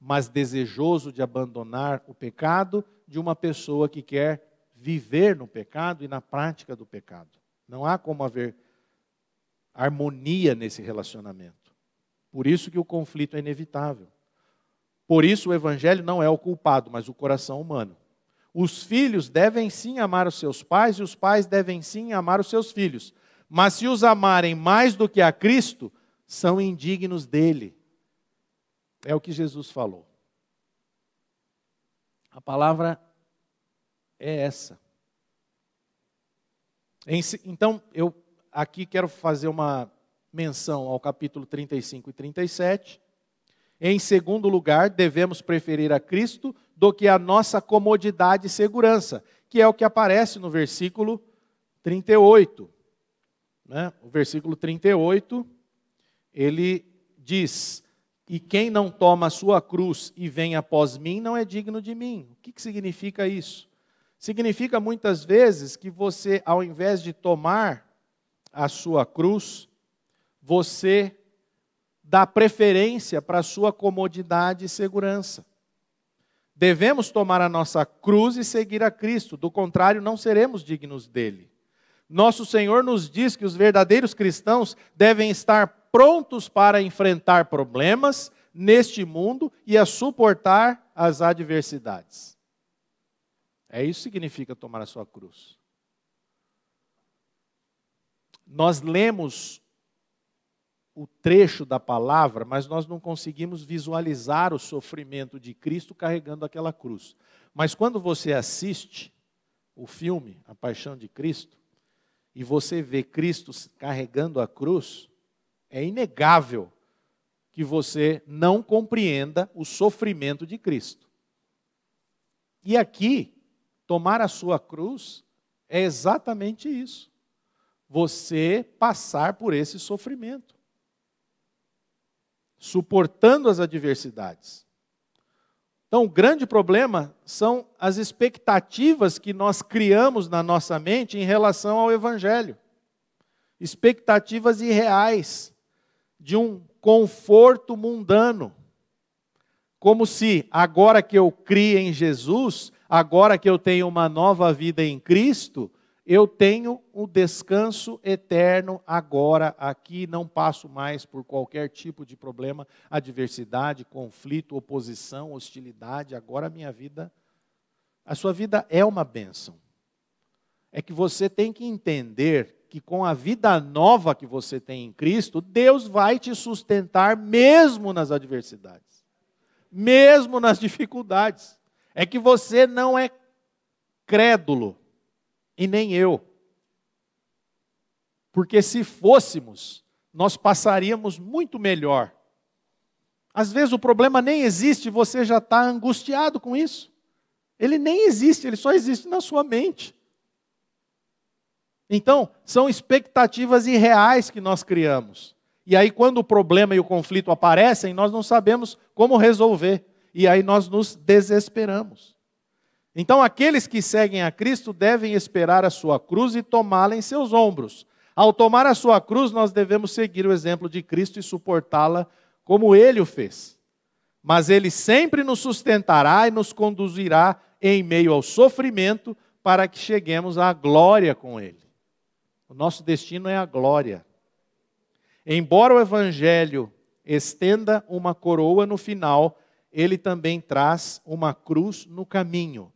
mas desejoso de abandonar o pecado, de uma pessoa que quer viver no pecado e na prática do pecado. Não há como haver harmonia nesse relacionamento. Por isso que o conflito é inevitável. Por isso o evangelho não é o culpado, mas o coração humano. Os filhos devem sim amar os seus pais e os pais devem sim amar os seus filhos. Mas se os amarem mais do que a Cristo, são indignos dele. É o que Jesus falou. A palavra é essa. Então, eu aqui quero fazer uma menção ao capítulo 35 e 37. Em segundo lugar, devemos preferir a Cristo do que a nossa comodidade e segurança, que é o que aparece no versículo 38. Né? O versículo 38, ele diz: E quem não toma a sua cruz e vem após mim não é digno de mim. O que, que significa isso? Significa muitas vezes que você, ao invés de tomar a sua cruz, você dá preferência para a sua comodidade e segurança. Devemos tomar a nossa cruz e seguir a Cristo, do contrário, não seremos dignos dele. Nosso Senhor nos diz que os verdadeiros cristãos devem estar prontos para enfrentar problemas neste mundo e a suportar as adversidades. É isso que significa tomar a sua cruz. Nós lemos o trecho da palavra, mas nós não conseguimos visualizar o sofrimento de Cristo carregando aquela cruz. Mas quando você assiste o filme A Paixão de Cristo e você vê Cristo carregando a cruz, é inegável que você não compreenda o sofrimento de Cristo. E aqui, tomar a sua cruz é exatamente isso. Você passar por esse sofrimento suportando as adversidades. Então, o grande problema são as expectativas que nós criamos na nossa mente em relação ao Evangelho. Expectativas irreais, de um conforto mundano. Como se, agora que eu criei em Jesus, agora que eu tenho uma nova vida em Cristo, eu tenho o descanso eterno agora, aqui, não passo mais por qualquer tipo de problema, adversidade, conflito, oposição, hostilidade. Agora a minha vida, a sua vida é uma bênção. É que você tem que entender que com a vida nova que você tem em Cristo, Deus vai te sustentar mesmo nas adversidades, mesmo nas dificuldades. É que você não é crédulo e nem eu. Porque se fôssemos, nós passaríamos muito melhor. Às vezes o problema nem existe, você já está angustiado com isso. Ele nem existe, ele só existe na sua mente. Então, são expectativas irreais que nós criamos. E aí, quando o problema e o conflito aparecem, nós não sabemos como resolver. E aí nós nos desesperamos. Então, aqueles que seguem a Cristo devem esperar a sua cruz e tomá-la em seus ombros. Ao tomar a sua cruz, nós devemos seguir o exemplo de Cristo e suportá-la como ele o fez. Mas ele sempre nos sustentará e nos conduzirá em meio ao sofrimento para que cheguemos à glória com ele. O nosso destino é a glória. Embora o evangelho estenda uma coroa no final, ele também traz uma cruz no caminho.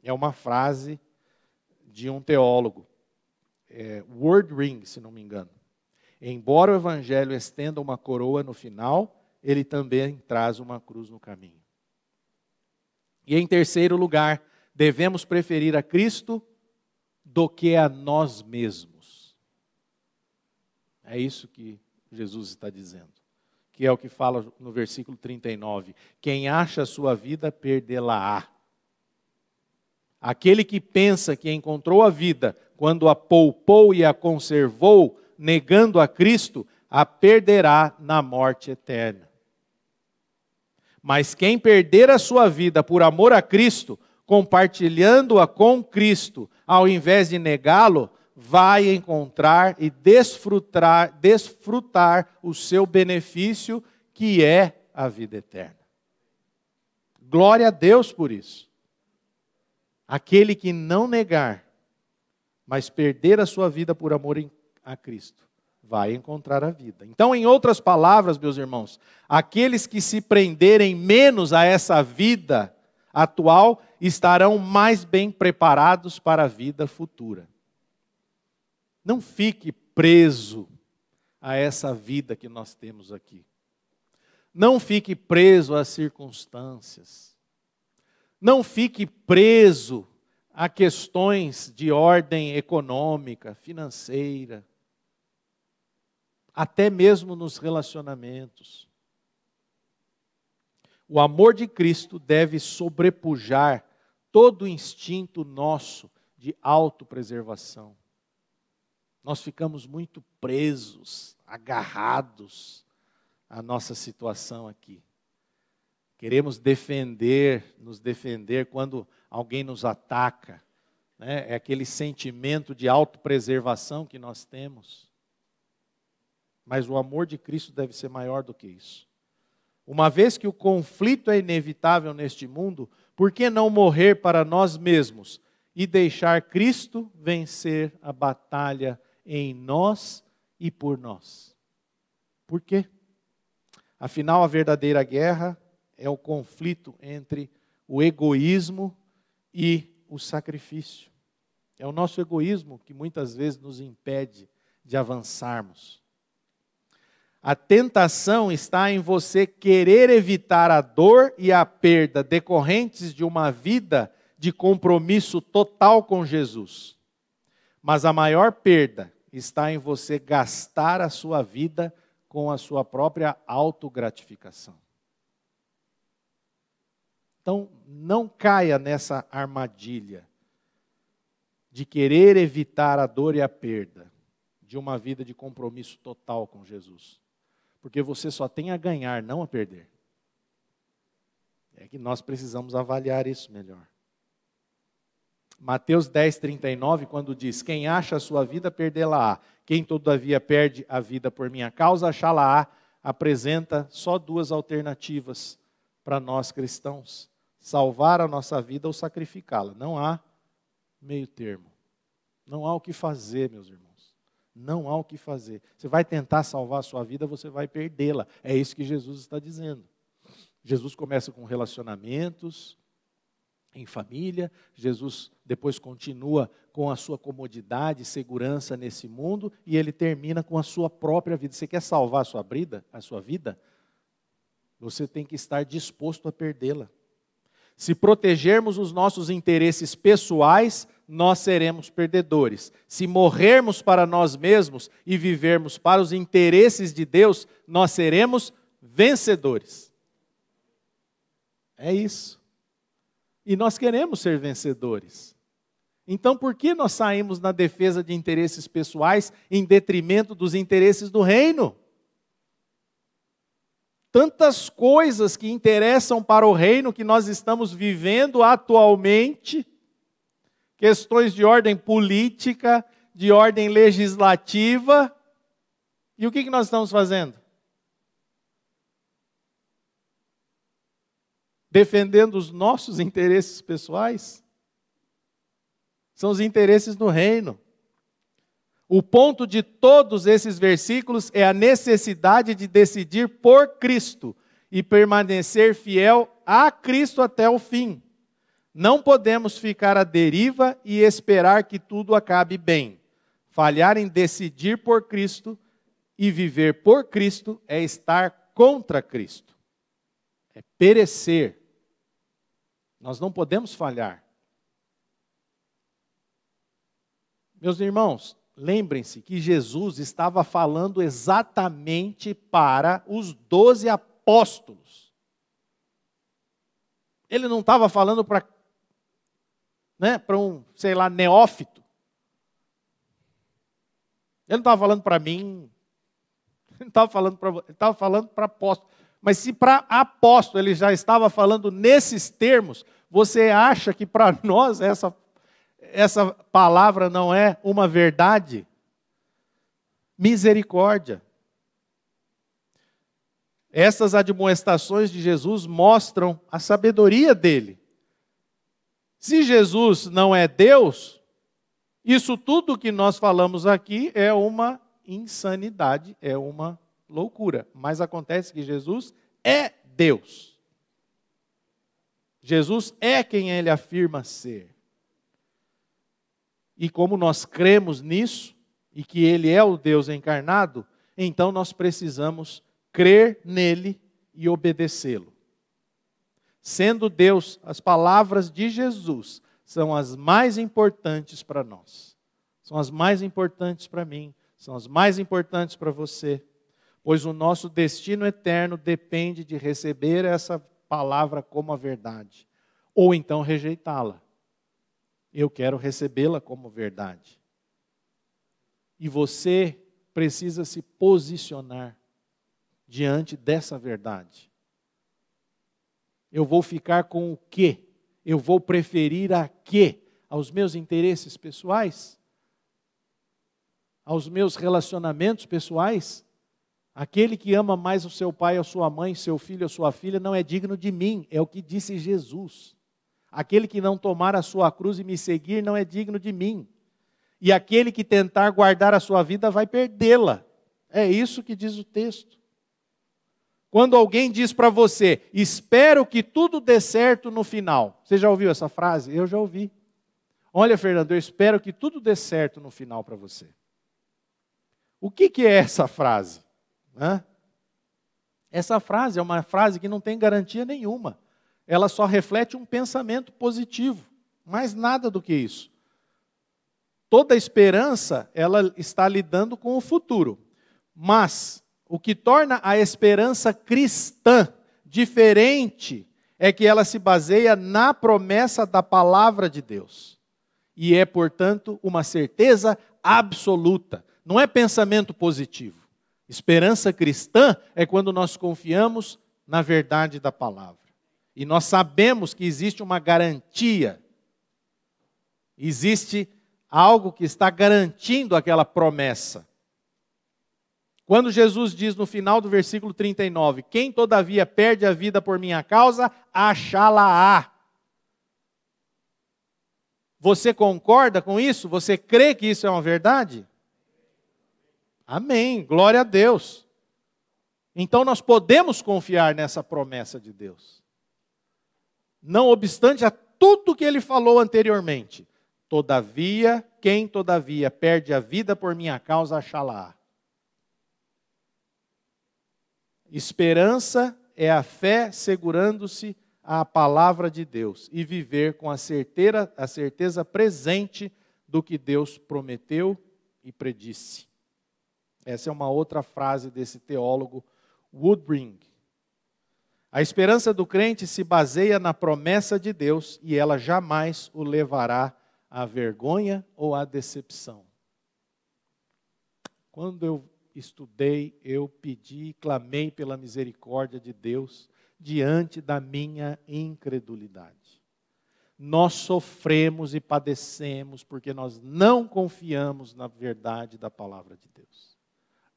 É uma frase de um teólogo, é, Word Ring, se não me engano. Embora o evangelho estenda uma coroa no final, ele também traz uma cruz no caminho. E em terceiro lugar, devemos preferir a Cristo do que a nós mesmos. É isso que Jesus está dizendo. que é o que fala no versículo 39. Quem acha a sua vida, perdê-la-á. Aquele que pensa que encontrou a vida quando a poupou e a conservou, negando a Cristo, a perderá na morte eterna. Mas quem perder a sua vida por amor a Cristo, compartilhando-a com Cristo, ao invés de negá-lo, vai encontrar e desfrutar, desfrutar o seu benefício, que é a vida eterna. Glória a Deus por isso. Aquele que não negar, mas perder a sua vida por amor a Cristo, vai encontrar a vida. Então, em outras palavras, meus irmãos, aqueles que se prenderem menos a essa vida atual estarão mais bem preparados para a vida futura. Não fique preso a essa vida que nós temos aqui. Não fique preso às circunstâncias. Não fique preso a questões de ordem econômica, financeira, até mesmo nos relacionamentos. O amor de Cristo deve sobrepujar todo o instinto nosso de autopreservação nós ficamos muito presos, agarrados à nossa situação aqui. Queremos defender, nos defender quando alguém nos ataca. Né? É aquele sentimento de autopreservação que nós temos. Mas o amor de Cristo deve ser maior do que isso. Uma vez que o conflito é inevitável neste mundo, por que não morrer para nós mesmos e deixar Cristo vencer a batalha em nós e por nós. Por quê? Afinal, a verdadeira guerra é o conflito entre o egoísmo e o sacrifício. É o nosso egoísmo que muitas vezes nos impede de avançarmos. A tentação está em você querer evitar a dor e a perda decorrentes de uma vida de compromisso total com Jesus. Mas a maior perda está em você gastar a sua vida com a sua própria autogratificação. Então, não caia nessa armadilha de querer evitar a dor e a perda de uma vida de compromisso total com Jesus. Porque você só tem a ganhar, não a perder. É que nós precisamos avaliar isso melhor. Mateus 10, 39, quando diz: Quem acha a sua vida, perdê-la-á. Quem, todavia, perde a vida por minha causa, achá-la-á, apresenta só duas alternativas para nós cristãos: salvar a nossa vida ou sacrificá-la. Não há meio termo. Não há o que fazer, meus irmãos. Não há o que fazer. Você vai tentar salvar a sua vida, você vai perdê-la. É isso que Jesus está dizendo. Jesus começa com relacionamentos, em família. Jesus depois continua com a sua comodidade e segurança nesse mundo e ele termina com a sua própria vida. Você quer salvar a sua vida, a sua vida? Você tem que estar disposto a perdê-la. Se protegermos os nossos interesses pessoais, nós seremos perdedores. Se morrermos para nós mesmos e vivermos para os interesses de Deus, nós seremos vencedores. É isso. E nós queremos ser vencedores. Então, por que nós saímos na defesa de interesses pessoais em detrimento dos interesses do reino? Tantas coisas que interessam para o reino que nós estamos vivendo atualmente, questões de ordem política, de ordem legislativa, e o que nós estamos fazendo? defendendo os nossos interesses pessoais? São os interesses do reino. O ponto de todos esses versículos é a necessidade de decidir por Cristo e permanecer fiel a Cristo até o fim. Não podemos ficar à deriva e esperar que tudo acabe bem. Falhar em decidir por Cristo e viver por Cristo é estar contra Cristo, é perecer. Nós não podemos falhar. Meus irmãos, lembrem-se que Jesus estava falando exatamente para os doze apóstolos. Ele não estava falando para né, para um, sei lá, neófito. Ele não estava falando para mim, ele estava falando para ele estava falando para apóstolo. Mas se para apóstolo ele já estava falando nesses termos, você acha que para nós essa, essa palavra não é uma verdade? Misericórdia. Essas admoestações de Jesus mostram a sabedoria dele. Se Jesus não é Deus, isso tudo que nós falamos aqui é uma insanidade, é uma loucura. Mas acontece que Jesus é Deus. Jesus é quem ele afirma ser. E como nós cremos nisso, e que ele é o Deus encarnado, então nós precisamos crer nele e obedecê-lo. Sendo Deus, as palavras de Jesus são as mais importantes para nós. São as mais importantes para mim, são as mais importantes para você, pois o nosso destino eterno depende de receber essa palavra como a verdade, ou então rejeitá-la. Eu quero recebê-la como verdade. E você precisa se posicionar diante dessa verdade. Eu vou ficar com o quê? Eu vou preferir a quê? Aos meus interesses pessoais? Aos meus relacionamentos pessoais? Aquele que ama mais o seu pai, a sua mãe, seu filho, a sua filha, não é digno de mim, é o que disse Jesus. Aquele que não tomar a sua cruz e me seguir não é digno de mim. E aquele que tentar guardar a sua vida vai perdê-la. É isso que diz o texto. Quando alguém diz para você, espero que tudo dê certo no final. Você já ouviu essa frase? Eu já ouvi. Olha, Fernando, eu espero que tudo dê certo no final para você. O que, que é essa frase? Hã? Essa frase é uma frase que não tem garantia nenhuma. Ela só reflete um pensamento positivo, mais nada do que isso. Toda esperança, ela está lidando com o futuro. Mas o que torna a esperança cristã diferente é que ela se baseia na promessa da palavra de Deus. E é, portanto, uma certeza absoluta. Não é pensamento positivo. Esperança cristã é quando nós confiamos na verdade da palavra. E nós sabemos que existe uma garantia. Existe algo que está garantindo aquela promessa. Quando Jesus diz no final do versículo 39: Quem todavia perde a vida por minha causa, achá-la-á. Você concorda com isso? Você crê que isso é uma verdade? Amém. Glória a Deus. Então nós podemos confiar nessa promessa de Deus. Não obstante a tudo que ele falou anteriormente. Todavia, quem todavia perde a vida por minha causa, achá-la-á. Esperança é a fé segurando-se à palavra de Deus e viver com a certeza, a certeza presente do que Deus prometeu e predisse. Essa é uma outra frase desse teólogo Woodring. A esperança do crente se baseia na promessa de Deus e ela jamais o levará à vergonha ou à decepção. Quando eu estudei, eu pedi, clamei pela misericórdia de Deus diante da minha incredulidade. Nós sofremos e padecemos porque nós não confiamos na verdade da palavra de Deus.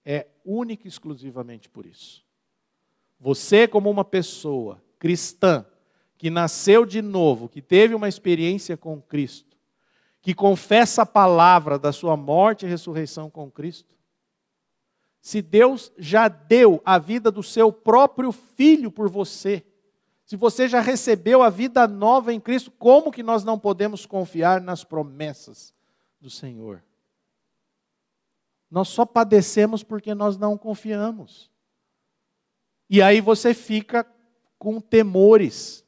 É única e exclusivamente por isso. Você, como uma pessoa cristã, que nasceu de novo, que teve uma experiência com Cristo, que confessa a palavra da sua morte e ressurreição com Cristo, se Deus já deu a vida do seu próprio filho por você, se você já recebeu a vida nova em Cristo, como que nós não podemos confiar nas promessas do Senhor? Nós só padecemos porque nós não confiamos. E aí você fica com temores.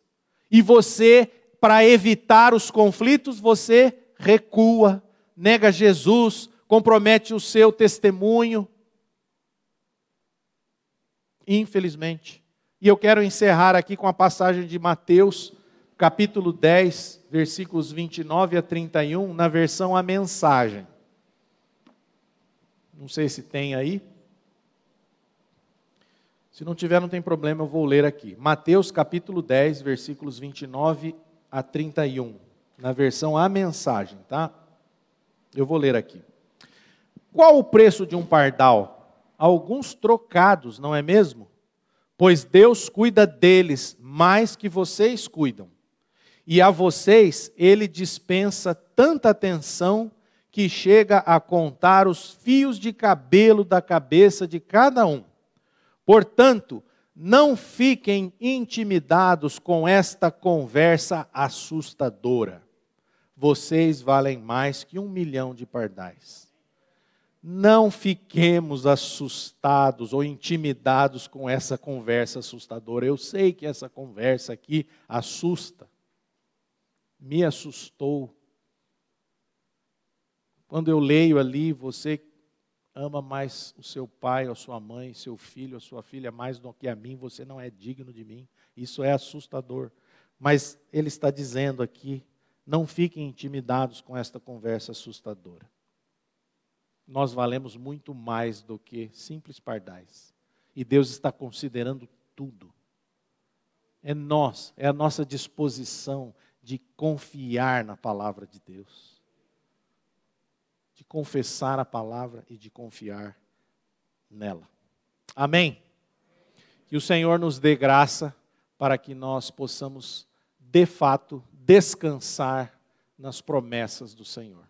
E você, para evitar os conflitos, você recua, nega Jesus, compromete o seu testemunho. Infelizmente. E eu quero encerrar aqui com a passagem de Mateus, capítulo 10, versículos 29 a 31, na versão A Mensagem. Não sei se tem aí. Se não tiver, não tem problema, eu vou ler aqui. Mateus capítulo 10, versículos 29 a 31, na versão A Mensagem, tá? Eu vou ler aqui. Qual o preço de um pardal? Alguns trocados, não é mesmo? Pois Deus cuida deles mais que vocês cuidam. E a vocês ele dispensa tanta atenção que chega a contar os fios de cabelo da cabeça de cada um. Portanto, não fiquem intimidados com esta conversa assustadora. Vocês valem mais que um milhão de pardais. Não fiquemos assustados ou intimidados com essa conversa assustadora. Eu sei que essa conversa aqui assusta. Me assustou. Quando eu leio ali, você ama mais o seu pai, a sua mãe, seu filho, a sua filha mais do que a mim, você não é digno de mim. Isso é assustador. Mas ele está dizendo aqui: não fiquem intimidados com esta conversa assustadora. Nós valemos muito mais do que simples pardais. E Deus está considerando tudo. É nós, é a nossa disposição de confiar na palavra de Deus de confessar a palavra e de confiar nela. Amém? Que o Senhor nos dê graça para que nós possamos, de fato, descansar nas promessas do Senhor.